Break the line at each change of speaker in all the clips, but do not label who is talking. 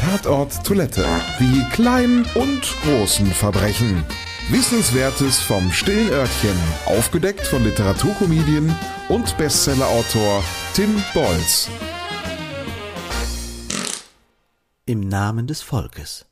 Tatort Toilette. Die kleinen und großen Verbrechen. Wissenswertes vom stillen Örtchen. Aufgedeckt von Literaturkomedien und Bestsellerautor Tim Bolz.
Im Namen des Volkes.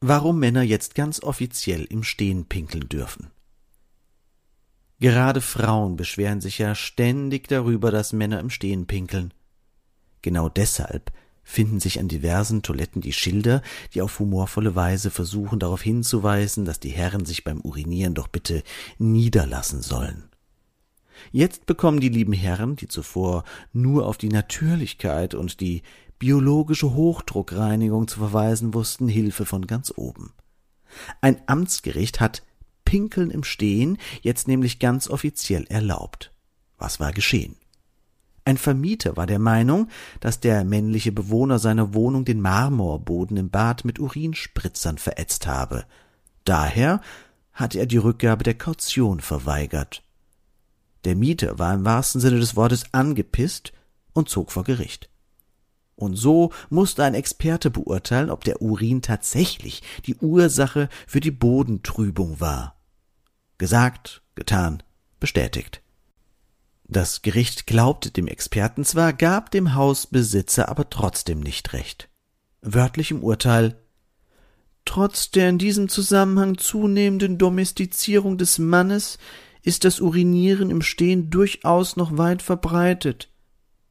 Warum Männer jetzt ganz offiziell im Stehen pinkeln dürfen. Gerade Frauen beschweren sich ja ständig darüber, dass Männer im Stehen pinkeln. Genau deshalb finden sich an diversen Toiletten die Schilder, die auf humorvolle Weise versuchen darauf hinzuweisen, dass die Herren sich beim Urinieren doch bitte niederlassen sollen. Jetzt bekommen die lieben Herren, die zuvor nur auf die Natürlichkeit und die biologische Hochdruckreinigung zu verweisen wussten, Hilfe von ganz oben. Ein Amtsgericht hat Pinkeln im Stehen jetzt nämlich ganz offiziell erlaubt. Was war geschehen? Ein Vermieter war der Meinung, dass der männliche Bewohner seiner Wohnung den Marmorboden im Bad mit Urinspritzern verätzt habe. Daher hatte er die Rückgabe der Kaution verweigert. Der Mieter war im wahrsten Sinne des Wortes angepisst und zog vor Gericht. Und so musste ein Experte beurteilen, ob der Urin tatsächlich die Ursache für die Bodentrübung war. Gesagt, getan, bestätigt. Das Gericht glaubte dem Experten zwar, gab dem Hausbesitzer aber trotzdem nicht recht. Wörtlich im Urteil Trotz der in diesem Zusammenhang zunehmenden Domestizierung des Mannes ist das Urinieren im Stehen durchaus noch weit verbreitet.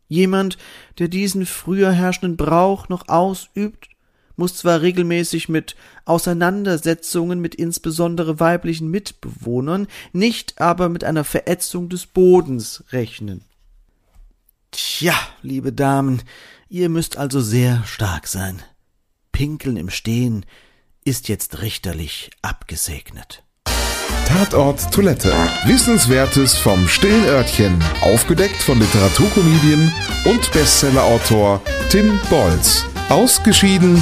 Jemand, der diesen früher herrschenden Brauch noch ausübt, muss zwar regelmäßig mit Auseinandersetzungen mit insbesondere weiblichen Mitbewohnern, nicht aber mit einer Verätzung des Bodens rechnen. Tja, liebe Damen, ihr müsst also sehr stark sein. Pinkeln im Stehen ist jetzt richterlich abgesegnet.
Tatort Toilette. Wissenswertes vom stillen Örtchen. Aufgedeckt von Literaturkomedien und Bestsellerautor Tim Bolz. Ausgeschieden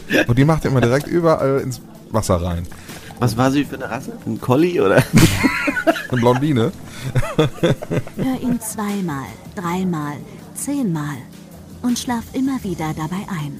Und die machte immer direkt überall ins Wasser rein.
Was war sie für eine Rasse? Ein Collie oder?
eine Blondine.
Hör ihn zweimal, dreimal, zehnmal und schlaf immer wieder dabei ein.